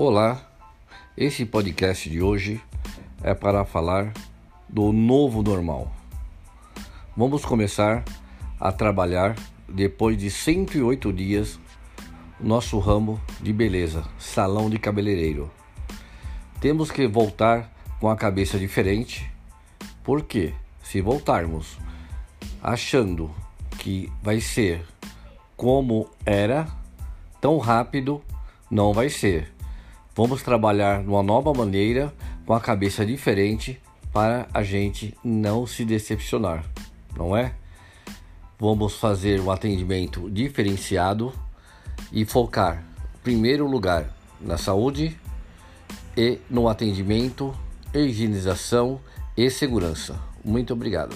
Olá, esse podcast de hoje é para falar do novo normal. Vamos começar a trabalhar depois de 108 dias nosso ramo de beleza, salão de cabeleireiro. Temos que voltar com a cabeça diferente, porque se voltarmos achando que vai ser como era, tão rápido não vai ser Vamos trabalhar de uma nova maneira, com a cabeça diferente, para a gente não se decepcionar, não é? Vamos fazer um atendimento diferenciado e focar, em primeiro lugar, na saúde e no atendimento, higienização e segurança. Muito obrigado.